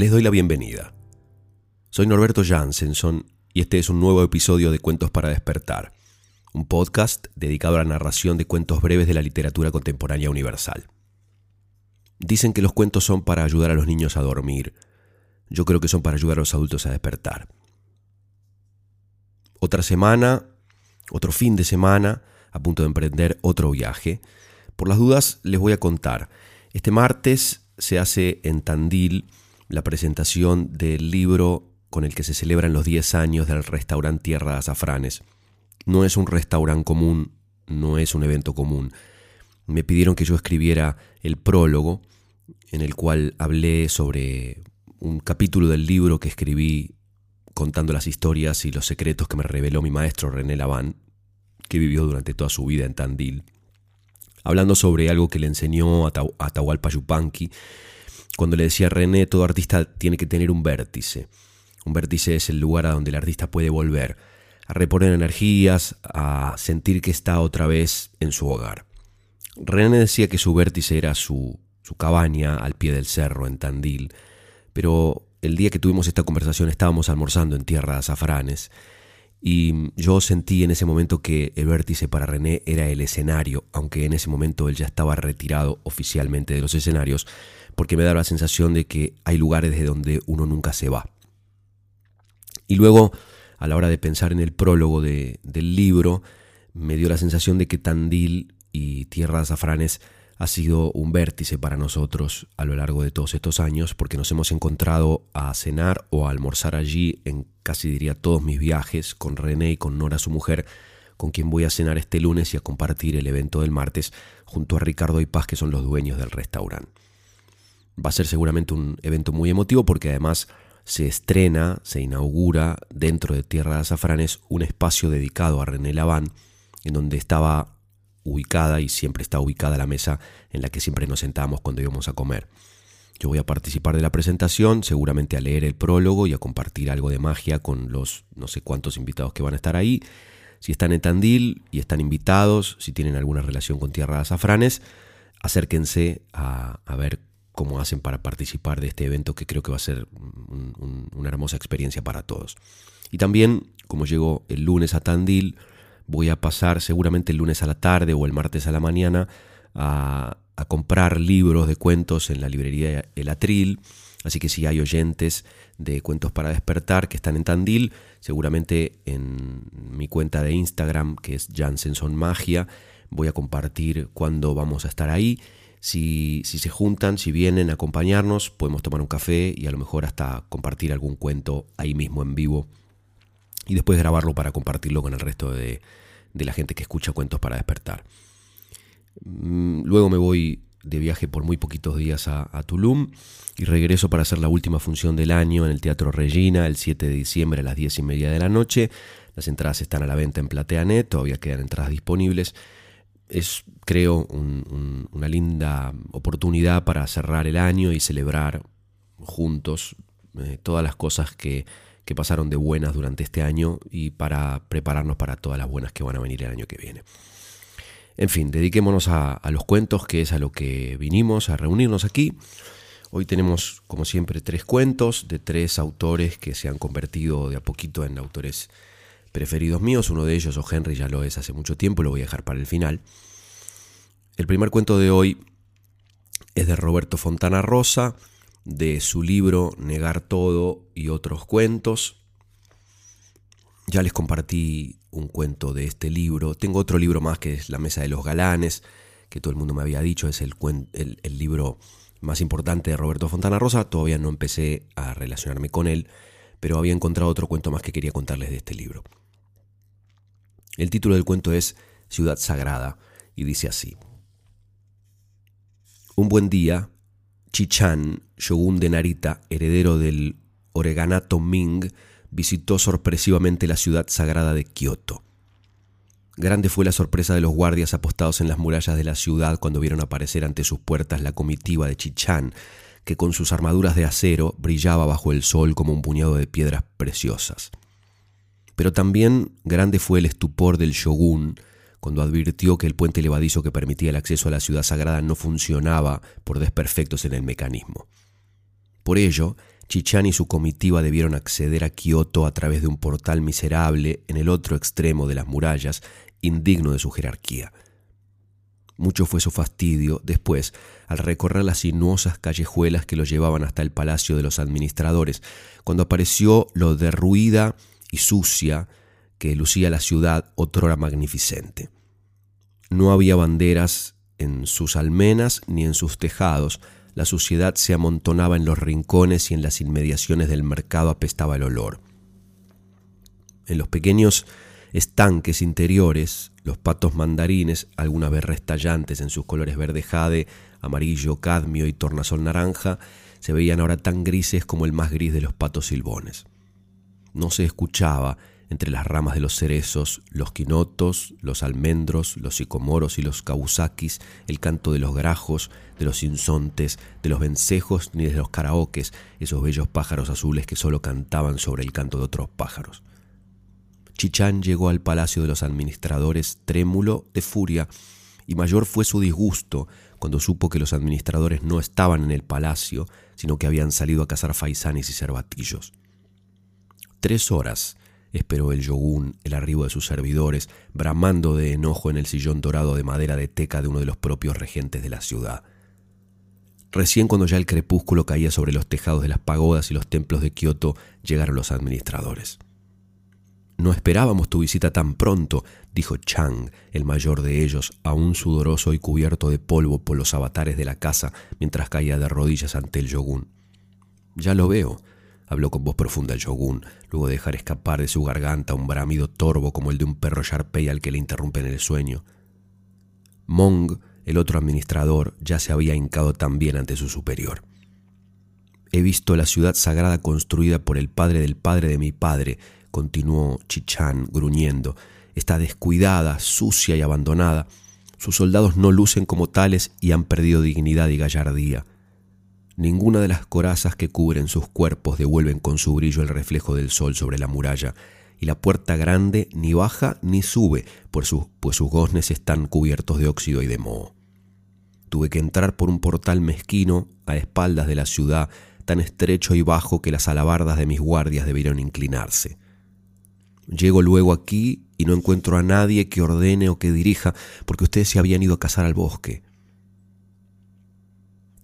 Les doy la bienvenida. Soy Norberto Jansenson y este es un nuevo episodio de Cuentos para despertar, un podcast dedicado a la narración de cuentos breves de la literatura contemporánea universal. Dicen que los cuentos son para ayudar a los niños a dormir. Yo creo que son para ayudar a los adultos a despertar. Otra semana, otro fin de semana, a punto de emprender otro viaje. Por las dudas les voy a contar. Este martes se hace en Tandil la presentación del libro con el que se celebran los 10 años del restaurante Tierra de Azafranes. No es un restaurante común, no es un evento común. Me pidieron que yo escribiera el prólogo, en el cual hablé sobre un capítulo del libro que escribí contando las historias y los secretos que me reveló mi maestro René Laván, que vivió durante toda su vida en Tandil, hablando sobre algo que le enseñó a Atahualpa Yupanqui, cuando le decía a René, todo artista tiene que tener un vértice. Un vértice es el lugar a donde el artista puede volver, a reponer energías, a sentir que está otra vez en su hogar. René decía que su vértice era su, su cabaña al pie del cerro en Tandil, pero el día que tuvimos esta conversación estábamos almorzando en tierra de azafranes y yo sentí en ese momento que el vértice para René era el escenario, aunque en ese momento él ya estaba retirado oficialmente de los escenarios, porque me da la sensación de que hay lugares desde donde uno nunca se va. Y luego, a la hora de pensar en el prólogo del libro, me dio la sensación de que Tandil y Tierra de Azafranes ha sido un vértice para nosotros a lo largo de todos estos años, porque nos hemos encontrado a cenar o a almorzar allí en casi diría todos mis viajes con René y con Nora, su mujer, con quien voy a cenar este lunes y a compartir el evento del martes junto a Ricardo y Paz, que son los dueños del restaurante. Va a ser seguramente un evento muy emotivo porque además se estrena, se inaugura dentro de Tierra de Azafranes un espacio dedicado a René Laván, en donde estaba ubicada y siempre está ubicada la mesa en la que siempre nos sentamos cuando íbamos a comer. Yo voy a participar de la presentación, seguramente a leer el prólogo y a compartir algo de magia con los no sé cuántos invitados que van a estar ahí. Si están en Tandil y están invitados, si tienen alguna relación con Tierra de Azafranes, acérquense a, ver cómo hacen para participar de este evento que creo que va a ser una hermosa experiencia para todos. Y también, como llego el lunes a Tandil, voy a pasar seguramente el lunes a la tarde o el martes a la mañana a, comprar libros de cuentos en la librería El Atril. Así que si hay oyentes de Cuentos para Despertar que están en Tandil, seguramente en mi cuenta de Instagram, que es Jansenson Magia, voy a compartir cuándo vamos a estar ahí. Si, se juntan, si vienen a acompañarnos, podemos tomar un café y a lo mejor hasta compartir algún cuento ahí mismo en vivo y después grabarlo para compartirlo con el resto de, la gente que escucha cuentos para despertar. Mm, luego me voy de viaje por muy poquitos días a, Tulum y regreso para hacer la última función del año en el Teatro Regina el 7 de diciembre a las 10 y media de la noche. Las entradas están a la venta en PlateaNet, todavía quedan entradas disponibles. Es, creo, una linda oportunidad para cerrar el año y celebrar juntos eh, todas las cosas que que pasaron de buenas durante este año y para prepararnos para todas las buenas que van a venir el año que viene. En fin, dediquémonos a, los cuentos, que es a lo que vinimos a reunirnos aquí. Hoy tenemos, como siempre, tres cuentos de tres autores que se han convertido de a poquito en autores preferidos míos. Uno de ellos, o Henry, ya lo es hace mucho tiempo, lo voy a dejar para el final. El primer cuento de hoy es de Roberto Fontana Rosa de su libro Negar todo y otros cuentos. Ya les compartí un cuento de este libro. Tengo otro libro más que es La Mesa de los Galanes, que todo el mundo me había dicho, es el, el, libro más importante de Roberto Fontana Rosa. Todavía no empecé a relacionarme con él, pero había encontrado otro cuento más que quería contarles de este libro. El título del cuento es Ciudad Sagrada y dice así. Un buen día, Chichan, shogun de Narita, heredero del oreganato Ming, visitó sorpresivamente la ciudad sagrada de Kioto. Grande fue la sorpresa de los guardias apostados en las murallas de la ciudad cuando vieron aparecer ante sus puertas la comitiva de Chichan, que con sus armaduras de acero brillaba bajo el sol como un puñado de piedras preciosas. Pero también grande fue el estupor del shogun cuando advirtió que el puente levadizo que permitía el acceso a la ciudad sagrada no funcionaba por desperfectos en el mecanismo. Por ello, Chichán y su comitiva debieron acceder a Kioto a través de un portal miserable en el otro extremo de las murallas, indigno de su jerarquía. Mucho fue su fastidio después al recorrer las sinuosas callejuelas que lo llevaban hasta el palacio de los administradores, cuando apareció lo derruida y sucia que lucía la ciudad otrora magnificente. No había banderas en sus almenas ni en sus tejados, la suciedad se amontonaba en los rincones y en las inmediaciones del mercado apestaba el olor. En los pequeños estanques interiores, los patos mandarines, algunas vez restallantes en sus colores verde jade, amarillo, cadmio y tornasol naranja, se veían ahora tan grises como el más gris de los patos silbones. No se escuchaba entre las ramas de los cerezos, los quinotos, los almendros, los sicomoros y los kabusakis, el canto de los grajos, de los insontes, de los vencejos ni de los karaokes, esos bellos pájaros azules que solo cantaban sobre el canto de otros pájaros. Chichán llegó al palacio de los administradores trémulo de furia, y mayor fue su disgusto cuando supo que los administradores no estaban en el palacio, sino que habían salido a cazar faisanes y cervatillos. Tres horas esperó el yogún el arribo de sus servidores, bramando de enojo en el sillón dorado de madera de teca de uno de los propios regentes de la ciudad. Recién cuando ya el crepúsculo caía sobre los tejados de las pagodas y los templos de Kioto, llegaron los administradores. No esperábamos tu visita tan pronto, dijo Chang, el mayor de ellos, aún sudoroso y cubierto de polvo por los avatares de la casa, mientras caía de rodillas ante el yogún. Ya lo veo, habló con voz profunda el yogún, luego de dejar escapar de su garganta un bramido torvo como el de un perro sharpei al que le interrumpen el sueño. Mong, el otro administrador, ya se había hincado también ante su superior. He visto la ciudad sagrada construida por el padre del padre de mi padre, continuó Chichán gruñendo. Está descuidada, sucia y abandonada. Sus soldados no lucen como tales y han perdido dignidad y gallardía. Ninguna de las corazas que cubren sus cuerpos devuelven con su brillo el reflejo del sol sobre la muralla, y la puerta grande ni baja ni sube, pues sus, goznes están cubiertos de óxido y de moho. Tuve que entrar por un portal mezquino a espaldas de la ciudad, tan estrecho y bajo que las alabardas de mis guardias debieron inclinarse. Llego luego aquí y no encuentro a nadie que ordene o que dirija, porque ustedes se habían ido a cazar al bosque.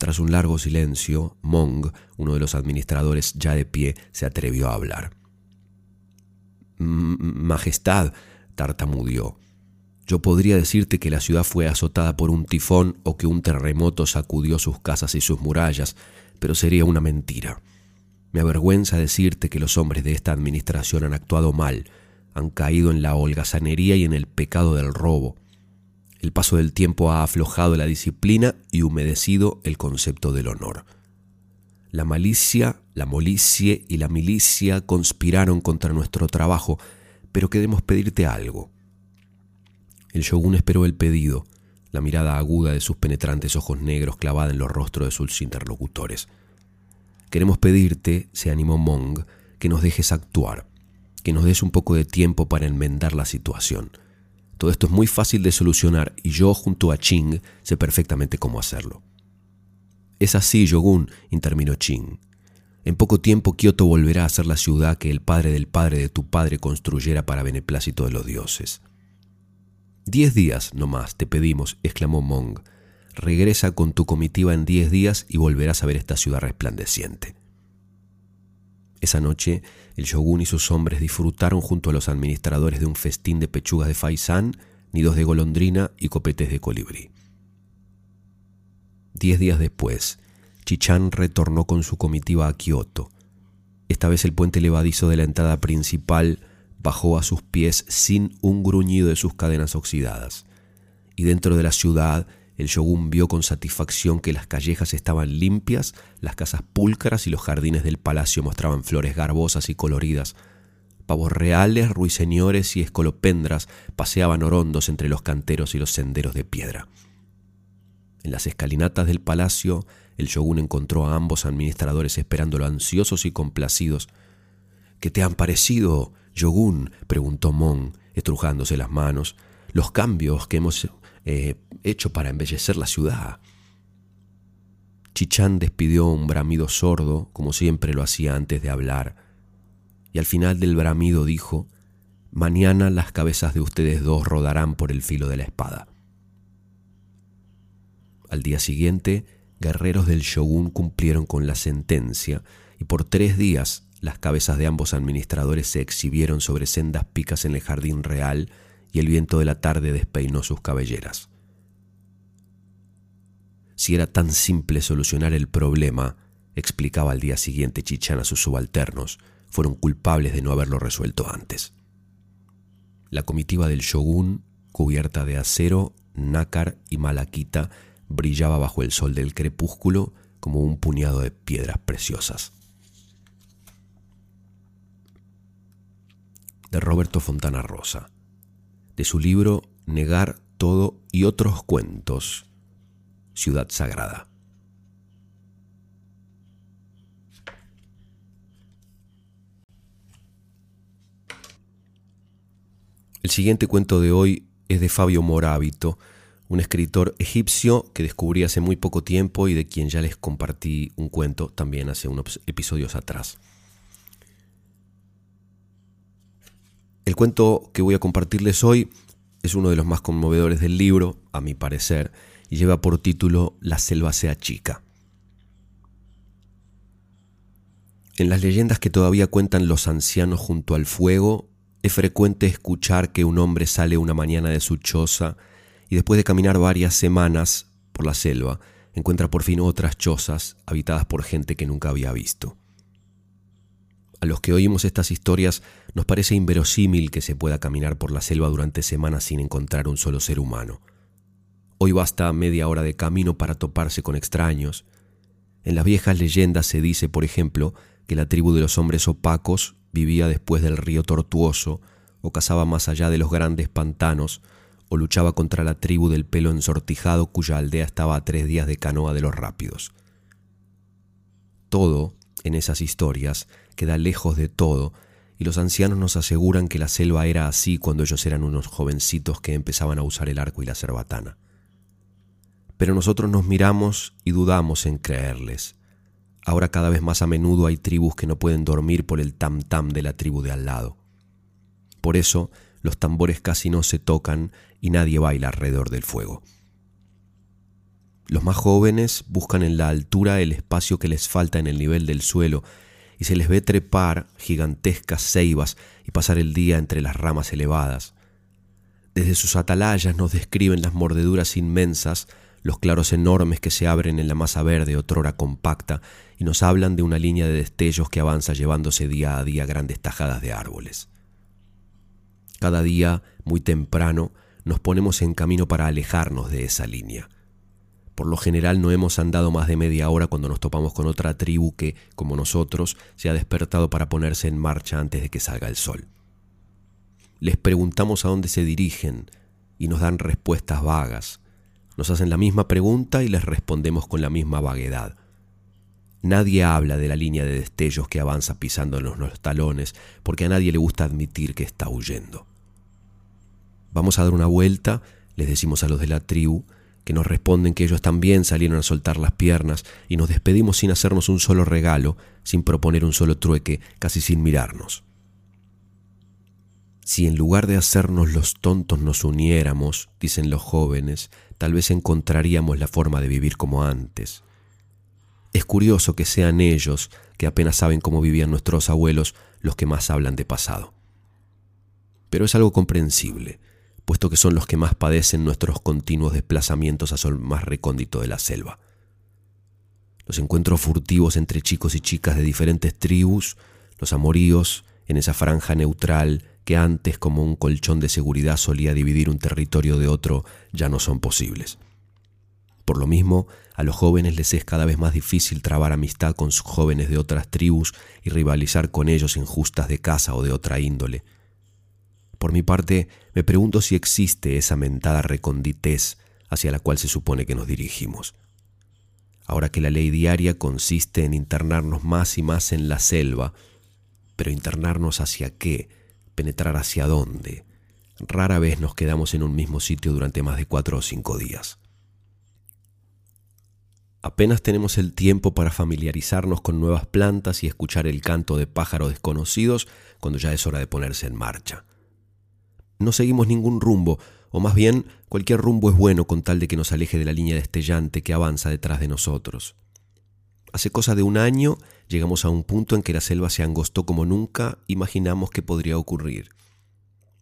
Tras un largo silencio, Mong, uno de los administradores ya de pie, se atrevió a hablar. Majestad, tartamudeó, yo podría decirte que la ciudad fue azotada por un tifón o que un terremoto sacudió sus casas y sus murallas, pero sería una mentira. Me avergüenza decirte que los hombres de esta administración han actuado mal, han caído en la holgazanería y en el pecado del robo. El paso del tiempo ha aflojado la disciplina y humedecido el concepto del honor. La malicia, la molicie y la milicia conspiraron contra nuestro trabajo, pero queremos pedirte algo. El shogun esperó el pedido, la mirada aguda de sus penetrantes ojos negros clavada en los rostros de sus interlocutores. Queremos pedirte, se animó Mong, que nos dejes actuar, que nos des un poco de tiempo para enmendar la situación. Todo esto es muy fácil de solucionar y yo junto a Ching sé perfectamente cómo hacerlo. Es así, Yogun, intervino Ching. En poco tiempo Kioto volverá a ser la ciudad que el padre del padre de tu padre construyera para beneplácito de los dioses. Diez días no más, te pedimos, exclamó Mong. Regresa con tu comitiva en diez días y volverás a ver esta ciudad resplandeciente. Esa noche, el shogun y sus hombres disfrutaron junto a los administradores de un festín de pechugas de faisán, nidos de golondrina y copetes de colibrí. Diez días después, Chichán retornó con su comitiva a Kioto. Esta vez el puente levadizo de la entrada principal bajó a sus pies sin un gruñido de sus cadenas oxidadas, y dentro de la ciudad el shogun vio con satisfacción que las callejas estaban limpias, las casas púlcaras y los jardines del palacio mostraban flores garbosas y coloridas. Pavos reales, ruiseñores y escolopendras paseaban orondos entre los canteros y los senderos de piedra. En las escalinatas del palacio, el shogun encontró a ambos administradores esperándolo ansiosos y complacidos. ¿Qué te han parecido, Yogun? preguntó Mon, estrujándose las manos. Los cambios que hemos eh, hecho para embellecer la ciudad. Chichán despidió un bramido sordo, como siempre lo hacía antes de hablar, y al final del bramido dijo, Mañana las cabezas de ustedes dos rodarán por el filo de la espada. Al día siguiente, guerreros del shogun cumplieron con la sentencia y por tres días las cabezas de ambos administradores se exhibieron sobre sendas picas en el jardín real y el viento de la tarde despeinó sus cabelleras. Si era tan simple solucionar el problema, explicaba al día siguiente Chichán a sus subalternos, fueron culpables de no haberlo resuelto antes. La comitiva del shogun, cubierta de acero, nácar y malaquita, brillaba bajo el sol del crepúsculo como un puñado de piedras preciosas. De Roberto Fontana Rosa, de su libro Negar todo y otros cuentos, Ciudad Sagrada. El siguiente cuento de hoy es de Fabio Morábito, un escritor egipcio que descubrí hace muy poco tiempo y de quien ya les compartí un cuento también hace unos episodios atrás. El cuento que voy a compartirles hoy es uno de los más conmovedores del libro, a mi parecer, y lleva por título La selva sea chica. En las leyendas que todavía cuentan los ancianos junto al fuego, es frecuente escuchar que un hombre sale una mañana de su choza y después de caminar varias semanas por la selva, encuentra por fin otras chozas habitadas por gente que nunca había visto. A los que oímos estas historias nos parece inverosímil que se pueda caminar por la selva durante semanas sin encontrar un solo ser humano. Hoy basta media hora de camino para toparse con extraños. En las viejas leyendas se dice, por ejemplo, que la tribu de los hombres opacos vivía después del río tortuoso, o cazaba más allá de los grandes pantanos, o luchaba contra la tribu del pelo ensortijado cuya aldea estaba a tres días de canoa de los rápidos. Todo, en esas historias, queda lejos de todo, y los ancianos nos aseguran que la selva era así cuando ellos eran unos jovencitos que empezaban a usar el arco y la cerbatana. Pero nosotros nos miramos y dudamos en creerles. Ahora cada vez más a menudo hay tribus que no pueden dormir por el tam tam de la tribu de al lado. Por eso los tambores casi no se tocan y nadie baila alrededor del fuego. Los más jóvenes buscan en la altura el espacio que les falta en el nivel del suelo y se les ve trepar gigantescas ceibas y pasar el día entre las ramas elevadas. Desde sus atalayas nos describen las mordeduras inmensas, los claros enormes que se abren en la masa verde otrora compacta y nos hablan de una línea de destellos que avanza llevándose día a día grandes tajadas de árboles. Cada día, muy temprano, nos ponemos en camino para alejarnos de esa línea. Por lo general no hemos andado más de media hora cuando nos topamos con otra tribu que, como nosotros, se ha despertado para ponerse en marcha antes de que salga el sol. Les preguntamos a dónde se dirigen y nos dan respuestas vagas. Nos hacen la misma pregunta y les respondemos con la misma vaguedad. Nadie habla de la línea de destellos que avanza pisándonos los talones, porque a nadie le gusta admitir que está huyendo. Vamos a dar una vuelta, les decimos a los de la tribu, que nos responden que ellos también salieron a soltar las piernas y nos despedimos sin hacernos un solo regalo, sin proponer un solo trueque, casi sin mirarnos. Si en lugar de hacernos los tontos nos uniéramos, dicen los jóvenes, tal vez encontraríamos la forma de vivir como antes. Es curioso que sean ellos, que apenas saben cómo vivían nuestros abuelos, los que más hablan de pasado. Pero es algo comprensible, puesto que son los que más padecen nuestros continuos desplazamientos a sol más recóndito de la selva. Los encuentros furtivos entre chicos y chicas de diferentes tribus, los amoríos en esa franja neutral que antes como un colchón de seguridad solía dividir un territorio de otro, ya no son posibles. Por lo mismo, a los jóvenes les es cada vez más difícil trabar amistad con sus jóvenes de otras tribus y rivalizar con ellos en justas de casa o de otra índole. Por mi parte, me pregunto si existe esa mentada reconditez hacia la cual se supone que nos dirigimos. Ahora que la ley diaria consiste en internarnos más y más en la selva, pero internarnos hacia qué, penetrar hacia dónde. Rara vez nos quedamos en un mismo sitio durante más de cuatro o cinco días. Apenas tenemos el tiempo para familiarizarnos con nuevas plantas y escuchar el canto de pájaros desconocidos cuando ya es hora de ponerse en marcha. No seguimos ningún rumbo, o más bien cualquier rumbo es bueno con tal de que nos aleje de la línea destellante que avanza detrás de nosotros. Hace cosa de un año llegamos a un punto en que la selva se angostó como nunca imaginamos que podría ocurrir.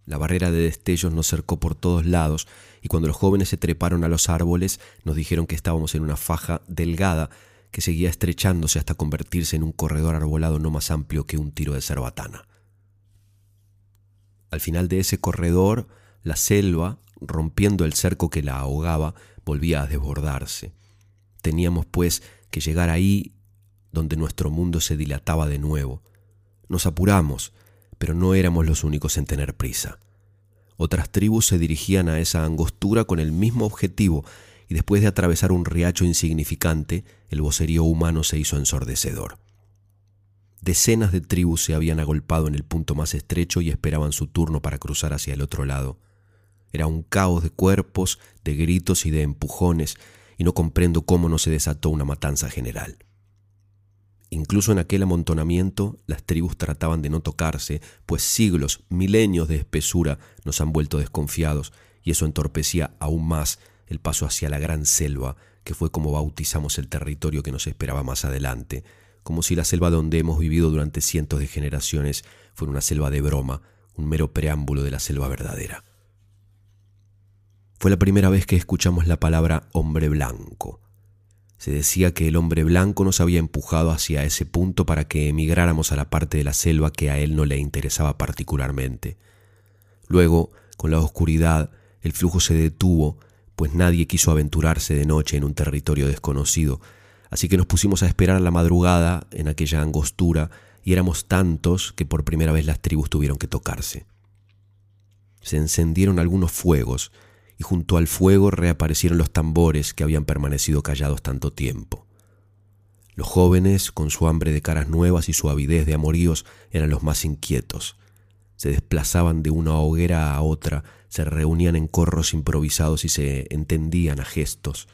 La barrera de destellos nos cercó por todos lados y cuando los jóvenes se treparon a los árboles nos dijeron que estábamos en una faja delgada que seguía estrechándose hasta convertirse en un corredor arbolado no más amplio que un tiro de cerbatana. Al final de ese corredor, la selva, rompiendo el cerco que la ahogaba, volvía a desbordarse. Teníamos, pues, que llegar ahí donde nuestro mundo se dilataba de nuevo. Nos apuramos, pero no éramos los únicos en tener prisa. Otras tribus se dirigían a esa angostura con el mismo objetivo, y después de atravesar un riacho insignificante, el vocerío humano se hizo ensordecedor. Decenas de tribus se habían agolpado en el punto más estrecho y esperaban su turno para cruzar hacia el otro lado. Era un caos de cuerpos, de gritos y de empujones, y no comprendo cómo no se desató una matanza general. Incluso en aquel amontonamiento las tribus trataban de no tocarse, pues siglos, milenios de espesura nos han vuelto desconfiados, y eso entorpecía aún más el paso hacia la gran selva, que fue como bautizamos el territorio que nos esperaba más adelante, como si la selva donde hemos vivido durante cientos de generaciones fuera una selva de broma, un mero preámbulo de la selva verdadera. Fue la primera vez que escuchamos la palabra hombre blanco. Se decía que el hombre blanco nos había empujado hacia ese punto para que emigráramos a la parte de la selva que a él no le interesaba particularmente. Luego, con la oscuridad, el flujo se detuvo, pues nadie quiso aventurarse de noche en un territorio desconocido, así que nos pusimos a esperar a la madrugada en aquella angostura y éramos tantos que por primera vez las tribus tuvieron que tocarse. Se encendieron algunos fuegos, y junto al fuego reaparecieron los tambores que habían permanecido callados tanto tiempo. Los jóvenes, con su hambre de caras nuevas y su avidez de amoríos, eran los más inquietos. Se desplazaban de una hoguera a otra, se reunían en corros improvisados y se entendían a gestos.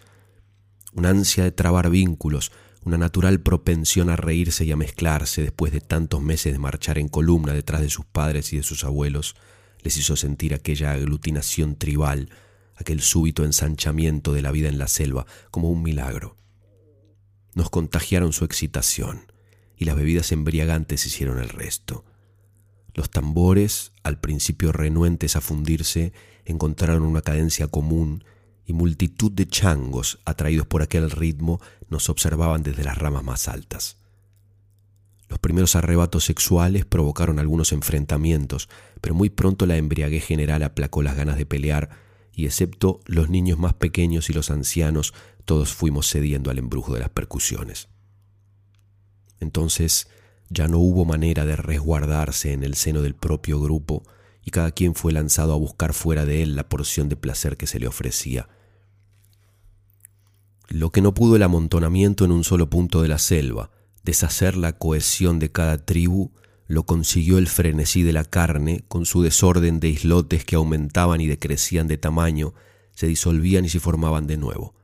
Una ansia de trabar vínculos, una natural propensión a reírse y a mezclarse después de tantos meses de marchar en columna detrás de sus padres y de sus abuelos, les hizo sentir aquella aglutinación tribal aquel súbito ensanchamiento de la vida en la selva, como un milagro. Nos contagiaron su excitación, y las bebidas embriagantes hicieron el resto. Los tambores, al principio renuentes a fundirse, encontraron una cadencia común, y multitud de changos, atraídos por aquel ritmo, nos observaban desde las ramas más altas. Los primeros arrebatos sexuales provocaron algunos enfrentamientos, pero muy pronto la embriaguez general aplacó las ganas de pelear y excepto los niños más pequeños y los ancianos, todos fuimos cediendo al embrujo de las percusiones. Entonces ya no hubo manera de resguardarse en el seno del propio grupo y cada quien fue lanzado a buscar fuera de él la porción de placer que se le ofrecía. Lo que no pudo el amontonamiento en un solo punto de la selva, deshacer la cohesión de cada tribu, lo consiguió el frenesí de la carne, con su desorden de islotes que aumentaban y decrecían de tamaño, se disolvían y se formaban de nuevo.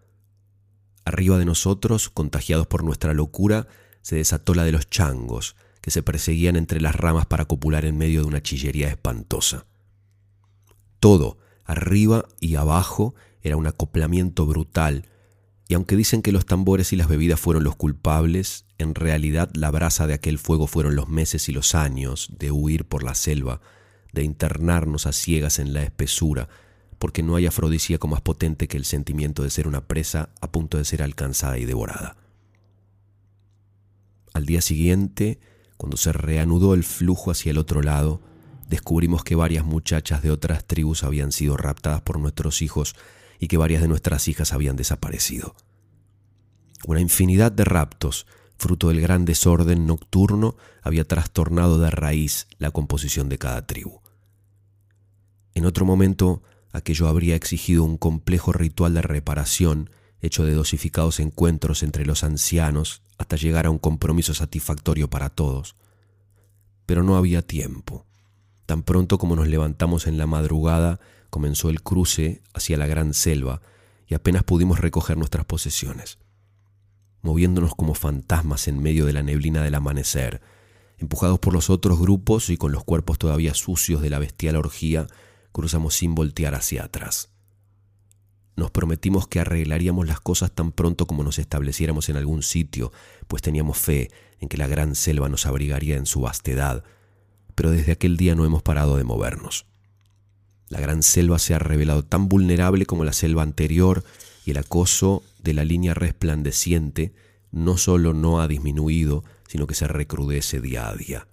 Arriba de nosotros, contagiados por nuestra locura, se desató la de los changos, que se perseguían entre las ramas para copular en medio de una chillería espantosa. Todo, arriba y abajo, era un acoplamiento brutal, y aunque dicen que los tambores y las bebidas fueron los culpables, en realidad la brasa de aquel fuego fueron los meses y los años de huir por la selva, de internarnos a ciegas en la espesura, porque no hay afrodisíaco más potente que el sentimiento de ser una presa a punto de ser alcanzada y devorada. Al día siguiente, cuando se reanudó el flujo hacia el otro lado, descubrimos que varias muchachas de otras tribus habían sido raptadas por nuestros hijos y que varias de nuestras hijas habían desaparecido. Una infinidad de raptos, fruto del gran desorden nocturno, había trastornado de raíz la composición de cada tribu. En otro momento, aquello habría exigido un complejo ritual de reparación hecho de dosificados encuentros entre los ancianos hasta llegar a un compromiso satisfactorio para todos. Pero no había tiempo. Tan pronto como nos levantamos en la madrugada, comenzó el cruce hacia la gran selva y apenas pudimos recoger nuestras posesiones. moviéndonos como fantasmas en medio de la neblina del amanecer, empujados por los otros grupos y con los cuerpos todavía sucios de la bestial orgía, cruzamos sin voltear hacia atrás. Nos prometimos que arreglaríamos las cosas tan pronto como nos estableciéramos en algún sitio, pues teníamos fe en que la gran selva nos abrigaría en su vastedad, pero desde aquel día no hemos parado de movernos. La gran selva se ha revelado tan vulnerable como la selva anterior y el acoso de la línea resplandeciente no solo no ha disminuido, sino que se recrudece día a día.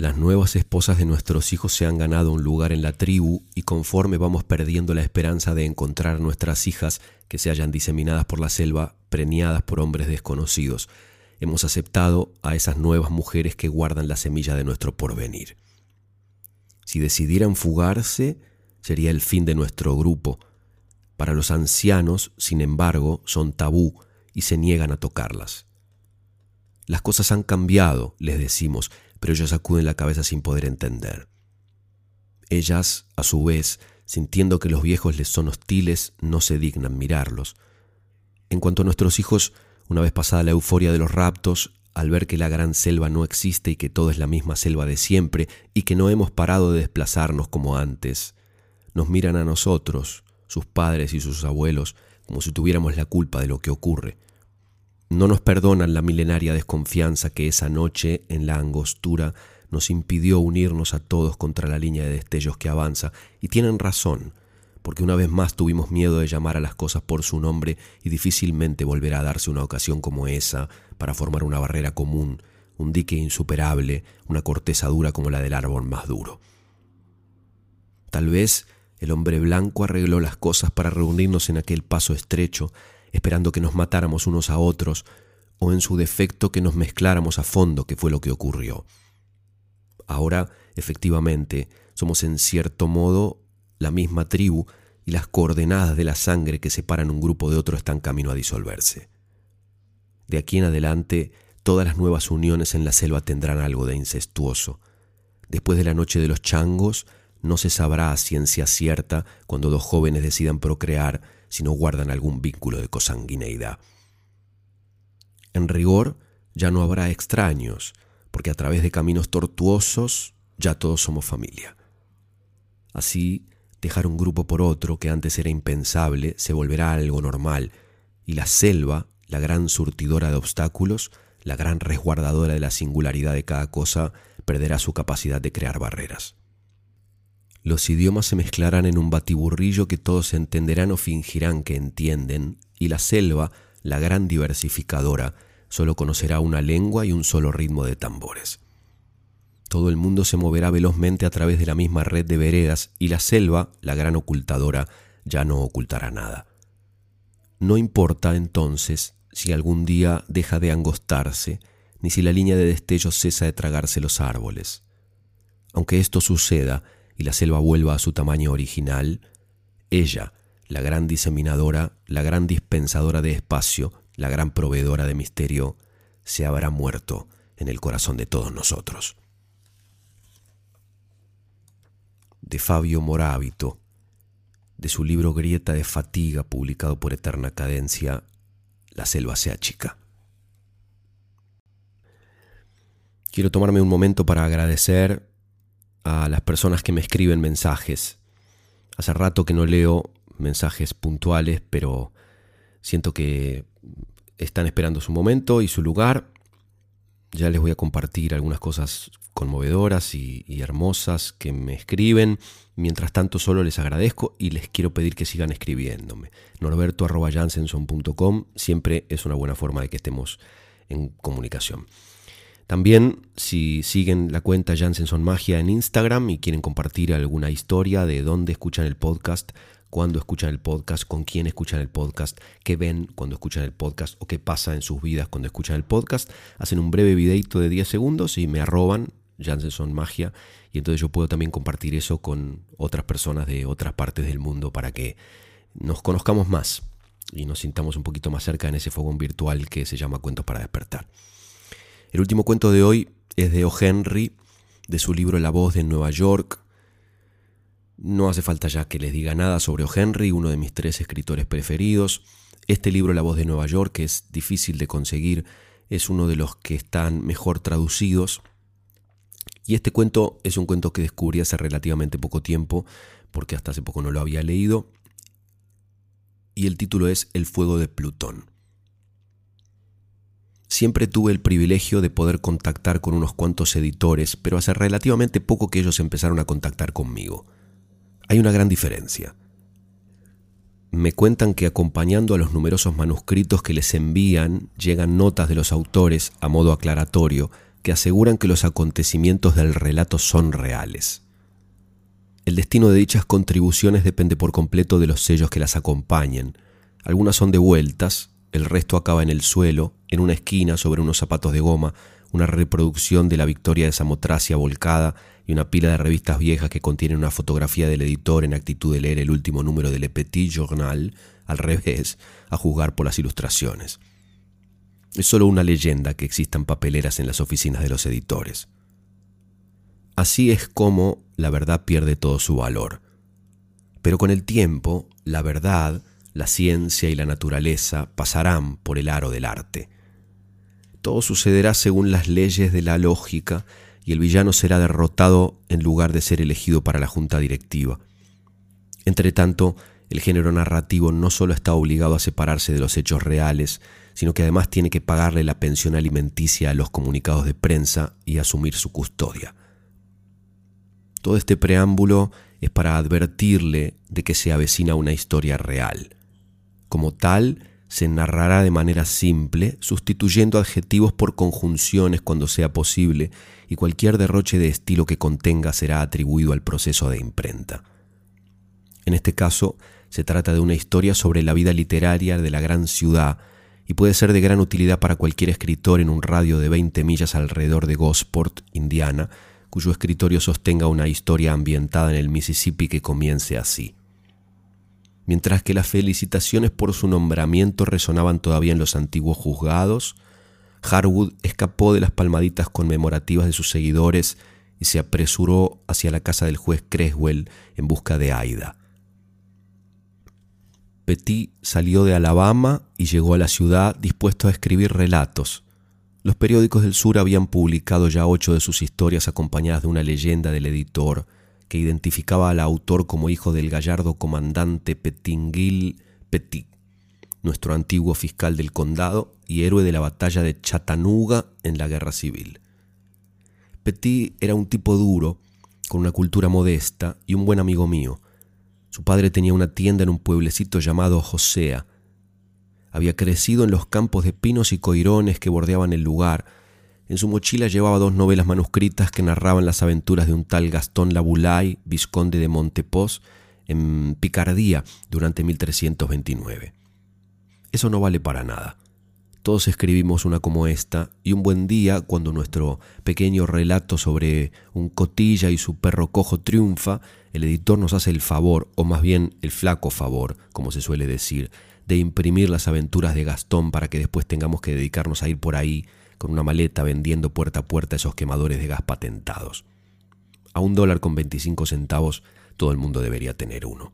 Las nuevas esposas de nuestros hijos se han ganado un lugar en la tribu y conforme vamos perdiendo la esperanza de encontrar nuestras hijas que se hayan diseminadas por la selva, preñadas por hombres desconocidos, hemos aceptado a esas nuevas mujeres que guardan la semilla de nuestro porvenir. Si decidieran fugarse, sería el fin de nuestro grupo. Para los ancianos, sin embargo, son tabú y se niegan a tocarlas. Las cosas han cambiado, les decimos, pero ellos sacuden la cabeza sin poder entender. Ellas, a su vez, sintiendo que los viejos les son hostiles, no se dignan mirarlos. En cuanto a nuestros hijos, una vez pasada la euforia de los raptos, al ver que la gran selva no existe y que todo es la misma selva de siempre y que no hemos parado de desplazarnos como antes, nos miran a nosotros, sus padres y sus abuelos, como si tuviéramos la culpa de lo que ocurre. No nos perdonan la milenaria desconfianza que esa noche en la angostura nos impidió unirnos a todos contra la línea de destellos que avanza, y tienen razón, porque una vez más tuvimos miedo de llamar a las cosas por su nombre y difícilmente volverá a darse una ocasión como esa para formar una barrera común, un dique insuperable, una corteza dura como la del árbol más duro. Tal vez el hombre blanco arregló las cosas para reunirnos en aquel paso estrecho, esperando que nos matáramos unos a otros, o en su defecto que nos mezcláramos a fondo, que fue lo que ocurrió. Ahora, efectivamente, somos en cierto modo la misma tribu y las coordenadas de la sangre que separan un grupo de otro están camino a disolverse. De aquí en adelante, todas las nuevas uniones en la selva tendrán algo de incestuoso. Después de la noche de los changos, no se sabrá a ciencia cierta cuando dos jóvenes decidan procrear si no guardan algún vínculo de cosanguineidad. En rigor, ya no habrá extraños, porque a través de caminos tortuosos ya todos somos familia. Así, dejar un grupo por otro que antes era impensable se volverá algo normal, y la selva, la gran surtidora de obstáculos, la gran resguardadora de la singularidad de cada cosa, perderá su capacidad de crear barreras. Los idiomas se mezclarán en un batiburrillo que todos entenderán o fingirán que entienden, y la selva, la gran diversificadora, solo conocerá una lengua y un solo ritmo de tambores. Todo el mundo se moverá velozmente a través de la misma red de veredas y la selva, la gran ocultadora, ya no ocultará nada. No importa entonces si algún día deja de angostarse, ni si la línea de destello cesa de tragarse los árboles. Aunque esto suceda, y la selva vuelva a su tamaño original, ella, la gran diseminadora, la gran dispensadora de espacio, la gran proveedora de misterio, se habrá muerto en el corazón de todos nosotros. De Fabio Morábito, de su libro Grieta de Fatiga, publicado por Eterna Cadencia, La selva sea chica. Quiero tomarme un momento para agradecer a las personas que me escriben mensajes. Hace rato que no leo mensajes puntuales, pero siento que están esperando su momento y su lugar. Ya les voy a compartir algunas cosas conmovedoras y, hermosas que me escriben. Mientras tanto, solo les agradezco y les quiero pedir que sigan escribiéndome. norberto.jansenson.com siempre es una buena forma de que estemos en comunicación. También si siguen la cuenta Jansenson Magia en Instagram y quieren compartir alguna historia de dónde escuchan el podcast, cuándo escuchan el podcast, con quién escuchan el podcast, qué ven cuando escuchan el podcast o qué pasa en sus vidas cuando escuchan el podcast, hacen un breve videito de 10 segundos y me arroban Jansenson Magia y entonces yo puedo también compartir eso con otras personas de otras partes del mundo para que nos conozcamos más y nos sintamos un poquito más cerca en ese fogón virtual que se llama Cuentos para despertar. El último cuento de hoy es de O. Henry, de su libro La voz de Nueva York. No hace falta ya que les diga nada sobre O. Henry, uno de mis tres escritores preferidos. Este libro, La voz de Nueva York, que es difícil de conseguir, es uno de los que están mejor traducidos. Y este cuento es un cuento que descubrí hace relativamente poco tiempo, porque hasta hace poco no lo había leído. Y el título es El fuego de Plutón. Siempre tuve el privilegio de poder contactar con unos cuantos editores, pero hace relativamente poco que ellos empezaron a contactar conmigo. Hay una gran diferencia. Me cuentan que acompañando a los numerosos manuscritos que les envían llegan notas de los autores a modo aclaratorio que aseguran que los acontecimientos del relato son reales. El destino de dichas contribuciones depende por completo de los sellos que las acompañen. Algunas son devueltas, el resto acaba en el suelo, en una esquina sobre unos zapatos de goma, una reproducción de la victoria de Samotracia volcada y una pila de revistas viejas que contienen una fotografía del editor en actitud de leer el último número del Le Petit Journal al revés, a juzgar por las ilustraciones. Es solo una leyenda que existan papeleras en las oficinas de los editores. Así es como la verdad pierde todo su valor. Pero con el tiempo, la verdad, la ciencia y la naturaleza pasarán por el aro del arte. Todo sucederá según las leyes de la lógica y el villano será derrotado en lugar de ser elegido para la junta directiva. Entretanto, el género narrativo no solo está obligado a separarse de los hechos reales, sino que además tiene que pagarle la pensión alimenticia a los comunicados de prensa y asumir su custodia. Todo este preámbulo es para advertirle de que se avecina una historia real. Como tal, se narrará de manera simple, sustituyendo adjetivos por conjunciones cuando sea posible, y cualquier derroche de estilo que contenga será atribuido al proceso de imprenta. En este caso, se trata de una historia sobre la vida literaria de la gran ciudad y puede ser de gran utilidad para cualquier escritor en un radio de 20 millas alrededor de Gosport, Indiana, cuyo escritorio sostenga una historia ambientada en el Mississippi que comience así. Mientras que las felicitaciones por su nombramiento resonaban todavía en los antiguos juzgados, Harwood escapó de las palmaditas conmemorativas de sus seguidores y se apresuró hacia la casa del juez Creswell en busca de Aida. Petit salió de Alabama y llegó a la ciudad dispuesto a escribir relatos. Los periódicos del sur habían publicado ya ocho de sus historias acompañadas de una leyenda del editor, que identificaba al autor como hijo del gallardo comandante Pettingill Petit, nuestro antiguo fiscal del condado y héroe de la batalla de Chattanooga en la guerra civil. Petit era un tipo duro, con una cultura modesta y un buen amigo mío. Su padre tenía una tienda en un pueblecito llamado Josea. Había crecido en los campos de pinos y coirones que bordeaban el lugar, en su mochila llevaba dos novelas manuscritas que narraban las aventuras de un tal Gastón Laboulaye, vizconde de Montepós, en Picardía durante 1329. Eso no vale para nada. Todos escribimos una como esta, y un buen día, cuando nuestro pequeño relato sobre un cotilla y su perro cojo triunfa, el editor nos hace el favor, o más bien el flaco favor, como se suele decir, de imprimir las aventuras de Gastón para que después tengamos que dedicarnos a ir por ahí con una maleta vendiendo puerta a puerta esos quemadores de gas patentados. A un dólar con 25 centavos todo el mundo debería tener uno.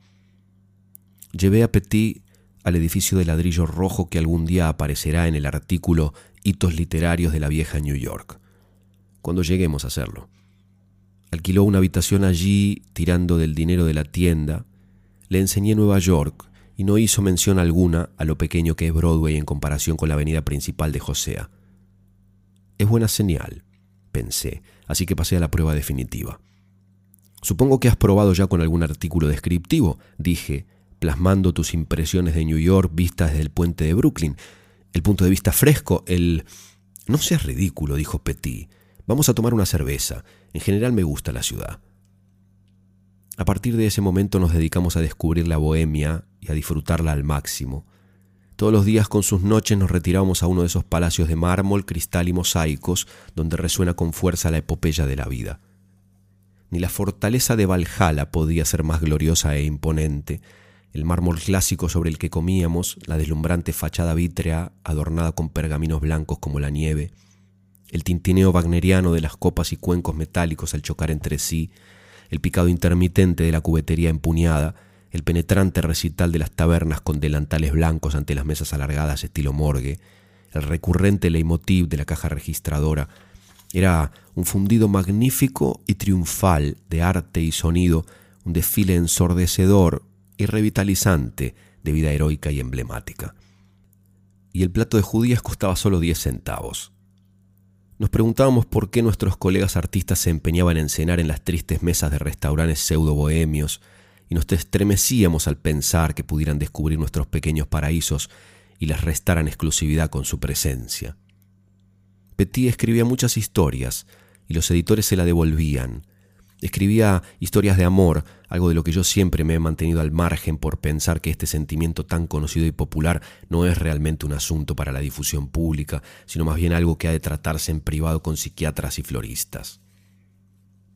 Llevé a Petit al edificio de ladrillo rojo que algún día aparecerá en el artículo Hitos literarios de la vieja New York, cuando lleguemos a hacerlo. Alquiló una habitación allí tirando del dinero de la tienda. Le enseñé Nueva York y no hizo mención alguna a lo pequeño que es Broadway en comparación con la avenida principal de Josea. Es buena señal, pensé, así que pasé a la prueba definitiva. Supongo que has probado ya con algún artículo descriptivo, dije, plasmando tus impresiones de New York vistas desde el puente de Brooklyn. El punto de vista fresco, el... No seas ridículo, dijo Petit. Vamos a tomar una cerveza. En general me gusta la ciudad. A partir de ese momento nos dedicamos a descubrir la bohemia y a disfrutarla al máximo. Todos los días con sus noches nos retirábamos a uno de esos palacios de mármol, cristal y mosaicos donde resuena con fuerza la epopeya de la vida. Ni la fortaleza de Valhalla podía ser más gloriosa e imponente. El mármol clásico sobre el que comíamos, la deslumbrante fachada vítrea adornada con pergaminos blancos como la nieve, el tintineo wagneriano de las copas y cuencos metálicos al chocar entre sí, el picado intermitente de la cubetería empuñada, el penetrante recital de las tabernas con delantales blancos ante las mesas alargadas estilo morgue, el recurrente leitmotiv de la caja registradora, era un fundido magnífico y triunfal de arte y sonido, un desfile ensordecedor y revitalizante de vida heroica y emblemática. Y el plato de judías costaba solo 10 centavos. Nos preguntábamos por qué nuestros colegas artistas se empeñaban en cenar en las tristes mesas de restaurantes pseudo bohemios, y nos estremecíamos al pensar que pudieran descubrir nuestros pequeños paraísos y les restaran exclusividad con su presencia. Petit escribía muchas historias y los editores se la devolvían. Escribía historias de amor, algo de lo que yo siempre me he mantenido al margen por pensar que este sentimiento tan conocido y popular no es realmente un asunto para la difusión pública, sino más bien algo que ha de tratarse en privado con psiquiatras y floristas.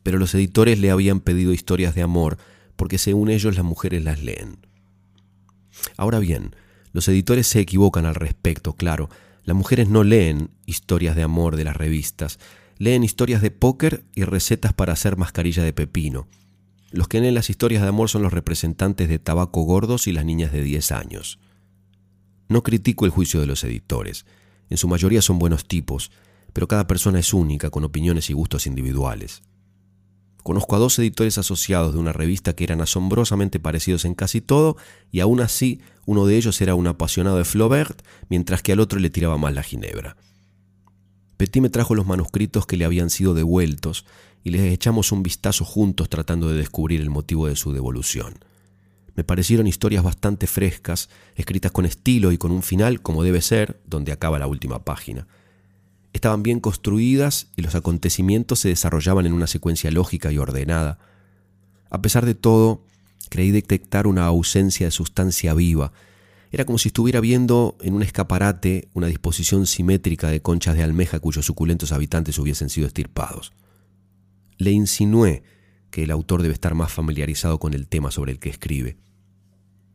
Pero los editores le habían pedido historias de amor porque según ellos las mujeres las leen. Ahora bien, los editores se equivocan al respecto, claro. Las mujeres no leen historias de amor de las revistas, leen historias de póker y recetas para hacer mascarilla de pepino. Los que leen las historias de amor son los representantes de tabaco gordos y las niñas de 10 años. No critico el juicio de los editores. En su mayoría son buenos tipos, pero cada persona es única, con opiniones y gustos individuales. Conozco a dos editores asociados de una revista que eran asombrosamente parecidos en casi todo, y aún así uno de ellos era un apasionado de Flaubert, mientras que al otro le tiraba más la ginebra. Petit me trajo los manuscritos que le habían sido devueltos, y les echamos un vistazo juntos tratando de descubrir el motivo de su devolución. Me parecieron historias bastante frescas, escritas con estilo y con un final como debe ser, donde acaba la última página estaban bien construidas y los acontecimientos se desarrollaban en una secuencia lógica y ordenada. A pesar de todo, creí detectar una ausencia de sustancia viva. Era como si estuviera viendo en un escaparate una disposición simétrica de conchas de almeja cuyos suculentos habitantes hubiesen sido estirpados. Le insinué que el autor debe estar más familiarizado con el tema sobre el que escribe.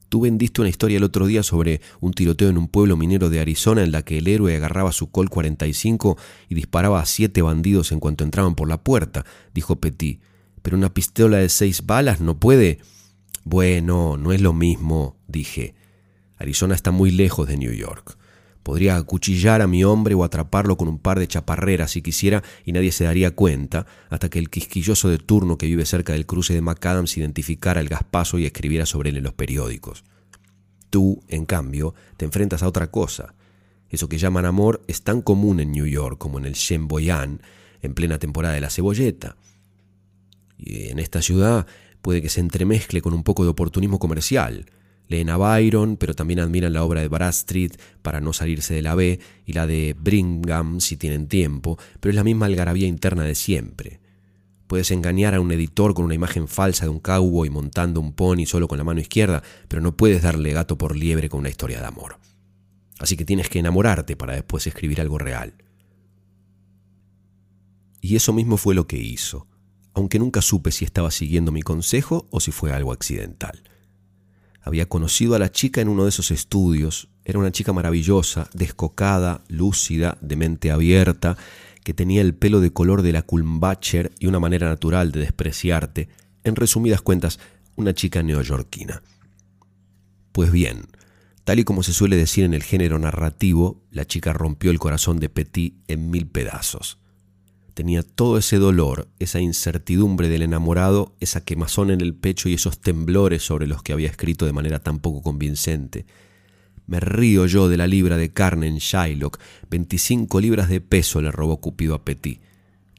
Tú vendiste una historia el otro día sobre un tiroteo en un pueblo minero de Arizona en la que el héroe agarraba su Col 45 y disparaba a siete bandidos en cuanto entraban por la puerta, dijo Petit. Pero una pistola de seis balas no puede. Bueno, no es lo mismo, dije. Arizona está muy lejos de New York. Podría acuchillar a mi hombre o atraparlo con un par de chaparreras si quisiera y nadie se daría cuenta hasta que el quisquilloso de turno que vive cerca del cruce de McAdams identificara el gaspazo y escribiera sobre él en los periódicos. Tú, en cambio, te enfrentas a otra cosa. Eso que llaman amor es tan común en New York como en el Chemboyan en plena temporada de la cebolleta. Y en esta ciudad puede que se entremezcle con un poco de oportunismo comercial, Leen a Byron, pero también admiran la obra de Bradstreet para no salirse de la B y la de Brigham si tienen tiempo, pero es la misma algarabía interna de siempre. Puedes engañar a un editor con una imagen falsa de un cowboy montando un pony solo con la mano izquierda, pero no puedes darle gato por liebre con una historia de amor. Así que tienes que enamorarte para después escribir algo real. Y eso mismo fue lo que hizo, aunque nunca supe si estaba siguiendo mi consejo o si fue algo accidental. Había conocido a la chica en uno de esos estudios. Era una chica maravillosa, descocada, lúcida, de mente abierta, que tenía el pelo de color de la Kulmbacher y una manera natural de despreciarte. En resumidas cuentas, una chica neoyorquina. Pues bien, tal y como se suele decir en el género narrativo, la chica rompió el corazón de Petit en mil pedazos tenía todo ese dolor, esa incertidumbre del enamorado, esa quemazón en el pecho y esos temblores sobre los que había escrito de manera tan poco convincente. Me río yo de la libra de carne en Shylock. Veinticinco libras de peso le robó Cupido a Petit.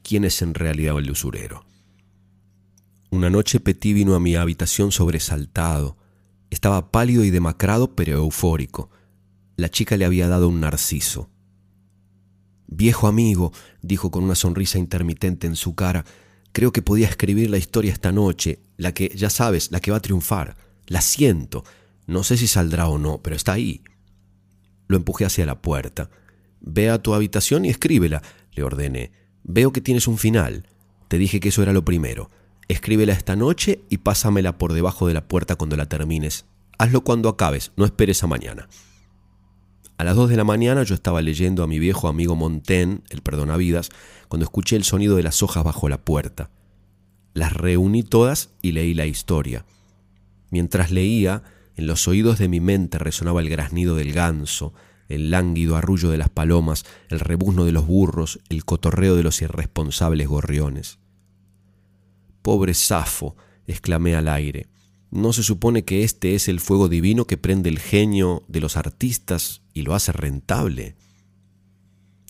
¿Quién es en realidad el usurero? Una noche Petit vino a mi habitación sobresaltado. Estaba pálido y demacrado, pero eufórico. La chica le había dado un narciso. Viejo amigo, dijo con una sonrisa intermitente en su cara, creo que podía escribir la historia esta noche, la que, ya sabes, la que va a triunfar. La siento. No sé si saldrá o no, pero está ahí. Lo empujé hacia la puerta. Ve a tu habitación y escríbela, le ordené. Veo que tienes un final. Te dije que eso era lo primero. Escríbela esta noche y pásamela por debajo de la puerta cuando la termines. Hazlo cuando acabes, no esperes a mañana. A las 2 de la mañana yo estaba leyendo a mi viejo amigo Montaigne, el perdonavidas, cuando escuché el sonido de las hojas bajo la puerta. Las reuní todas y leí la historia. Mientras leía, en los oídos de mi mente resonaba el graznido del ganso, el lánguido arrullo de las palomas, el rebuzno de los burros, el cotorreo de los irresponsables gorriones. Pobre Safo, exclamé al aire, ¿no se supone que este es el fuego divino que prende el genio de los artistas y lo hace rentable?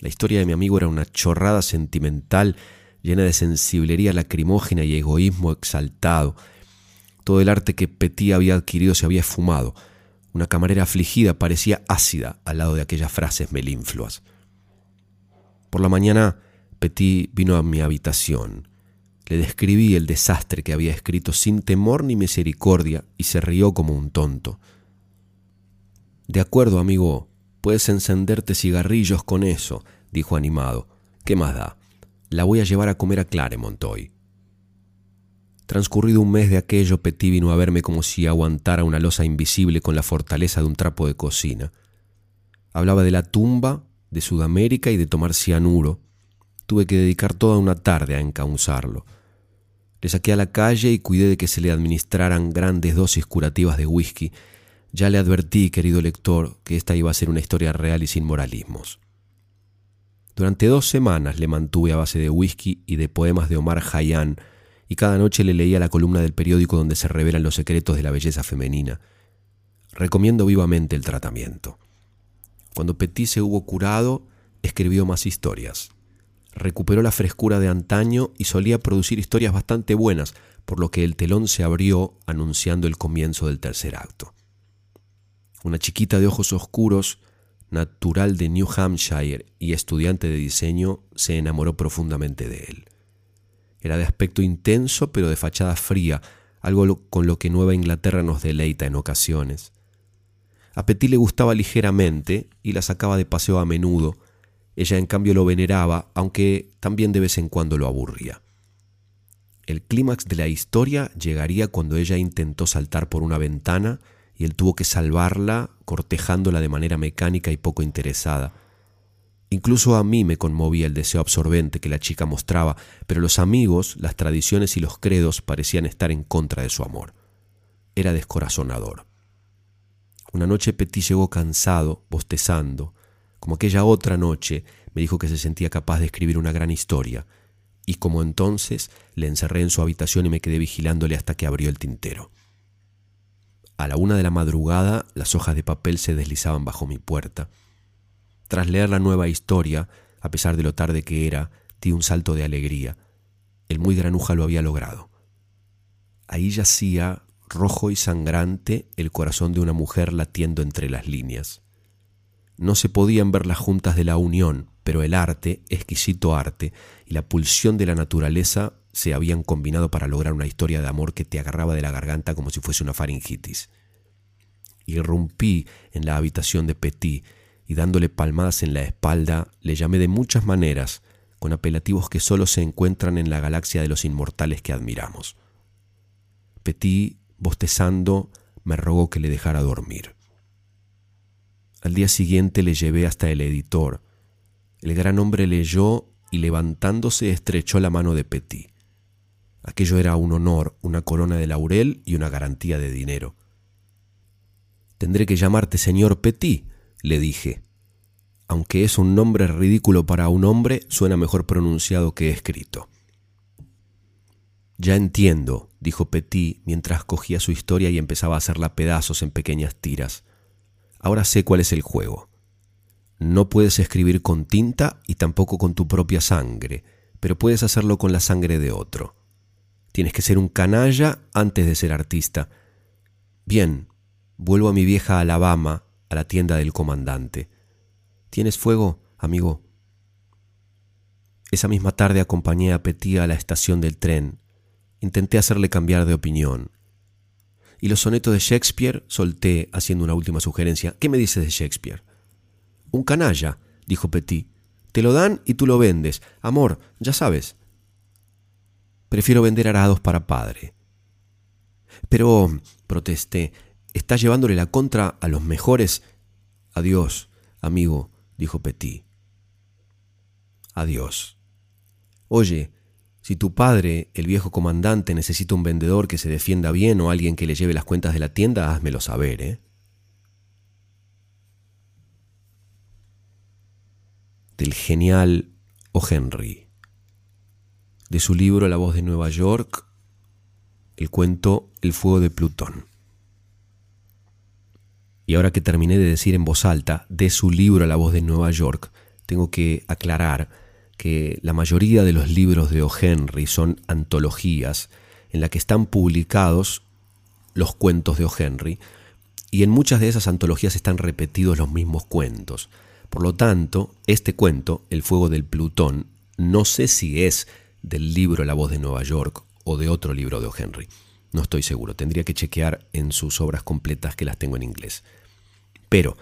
La historia de mi amigo era una chorrada sentimental llena de sensiblería lacrimógena y egoísmo exaltado. Todo el arte que Petit había adquirido se había esfumado. Una camarera afligida parecía ácida al lado de aquellas frases melínfluas. Por la mañana, Petit vino a mi habitación. Le describí el desastre que había escrito sin temor ni misericordia y se rió como un tonto. De acuerdo, amigo, puedes encenderte cigarrillos con eso, dijo animado. ¿Qué más da? La voy a llevar a comer a Claremont hoy. Transcurrido un mes de aquello, Petit vino a verme como si aguantara una losa invisible con la fortaleza de un trapo de cocina. Hablaba de la tumba, de Sudamérica y de tomar cianuro. Tuve que dedicar toda una tarde a encauzarlo. Le saqué a la calle y cuidé de que se le administraran grandes dosis curativas de whisky. Ya le advertí, querido lector, que esta iba a ser una historia real y sin moralismos. Durante dos semanas le mantuve a base de whisky y de poemas de Omar Khayyam, y cada noche le leía la columna del periódico donde se revelan los secretos de la belleza femenina. Recomiendo vivamente el tratamiento. Cuando Petit se hubo curado, escribió más historias. Recuperó la frescura de antaño y solía producir historias bastante buenas, por lo que el telón se abrió anunciando el comienzo del tercer acto. Una chiquita de ojos oscuros, natural de New Hampshire y estudiante de diseño, se enamoró profundamente de él. Era de aspecto intenso pero de fachada fría, algo con lo que Nueva Inglaterra nos deleita en ocasiones. A Petit le gustaba ligeramente y la sacaba de paseo a menudo. Ella en cambio lo veneraba, aunque también de vez en cuando lo aburría. El clímax de la historia llegaría cuando ella intentó saltar por una ventana y él tuvo que salvarla cortejándola de manera mecánica y poco interesada. Incluso a mí me conmovía el deseo absorbente que la chica mostraba, pero los amigos, las tradiciones y los credos parecían estar en contra de su amor. Era descorazonador. Una noche Petit llegó cansado, bostezando. Como aquella otra noche, me dijo que se sentía capaz de escribir una gran historia, y como entonces le encerré en su habitación y me quedé vigilándole hasta que abrió el tintero. A la una de la madrugada las hojas de papel se deslizaban bajo mi puerta. Tras leer la nueva historia, a pesar de lo tarde que era, di un salto de alegría. El muy granuja lo había logrado. Ahí yacía, rojo y sangrante, el corazón de una mujer latiendo entre las líneas. No se podían ver las juntas de la unión, pero el arte, exquisito arte, y la pulsión de la naturaleza se habían combinado para lograr una historia de amor que te agarraba de la garganta como si fuese una faringitis. Irrumpí en la habitación de Petit y dándole palmadas en la espalda, le llamé de muchas maneras, con apelativos que solo se encuentran en la galaxia de los inmortales que admiramos. Petit, bostezando, me rogó que le dejara dormir. Al día siguiente le llevé hasta el editor. El gran hombre leyó y levantándose estrechó la mano de Petit. Aquello era un honor, una corona de laurel y una garantía de dinero. Tendré que llamarte señor Petit, le dije. Aunque es un nombre ridículo para un hombre, suena mejor pronunciado que escrito. Ya entiendo, dijo Petit mientras cogía su historia y empezaba a hacerla pedazos en pequeñas tiras. Ahora sé cuál es el juego. No puedes escribir con tinta y tampoco con tu propia sangre, pero puedes hacerlo con la sangre de otro. Tienes que ser un canalla antes de ser artista. Bien, vuelvo a mi vieja Alabama a la tienda del comandante. ¿Tienes fuego, amigo? Esa misma tarde acompañé a Petit a la estación del tren. Intenté hacerle cambiar de opinión. Y los sonetos de Shakespeare solté haciendo una última sugerencia. ¿Qué me dices de Shakespeare? Un canalla, dijo Petit. Te lo dan y tú lo vendes. Amor, ya sabes. Prefiero vender arados para padre. Pero, protesté, Está llevándole la contra a los mejores. Adiós, amigo, dijo Petit. Adiós. Oye, Si tu padre, el viejo comandante, necesita un vendedor que se defienda bien o alguien que le lleve las cuentas de la tienda, házmelo saber, ¿eh? Del genial O. Henry. De su libro La voz de Nueva York, el cuento El fuego de Plutón. Y ahora que terminé de decir en voz alta de su libro La voz de Nueva York, tengo que aclarar que la mayoría de los libros de O. Henry son antologías en las que están publicados los cuentos de O. Henry y en muchas de esas antologías están repetidos los mismos cuentos. Por lo tanto, este cuento, El fuego del Plutón, no sé si es del libro La voz de Nueva York o de otro libro de O. Henry. No estoy seguro, tendría que chequear en sus obras completas que las tengo en inglés. Pero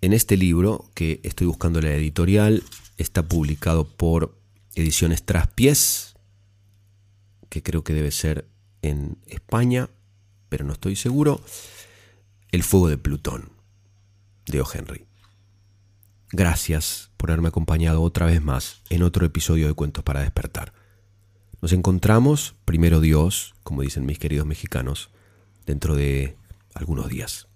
en este libro, que estoy buscando la editorial, está publicado por Ediciones Traspiés, que creo que debe ser en España, pero no estoy seguro. El fuego de Plutón, de O. Henry. Gracias por haberme acompañado otra vez más en otro episodio de Cuentos para despertar. Nos encontramos, primero Dios, como dicen mis queridos mexicanos, dentro de algunos días.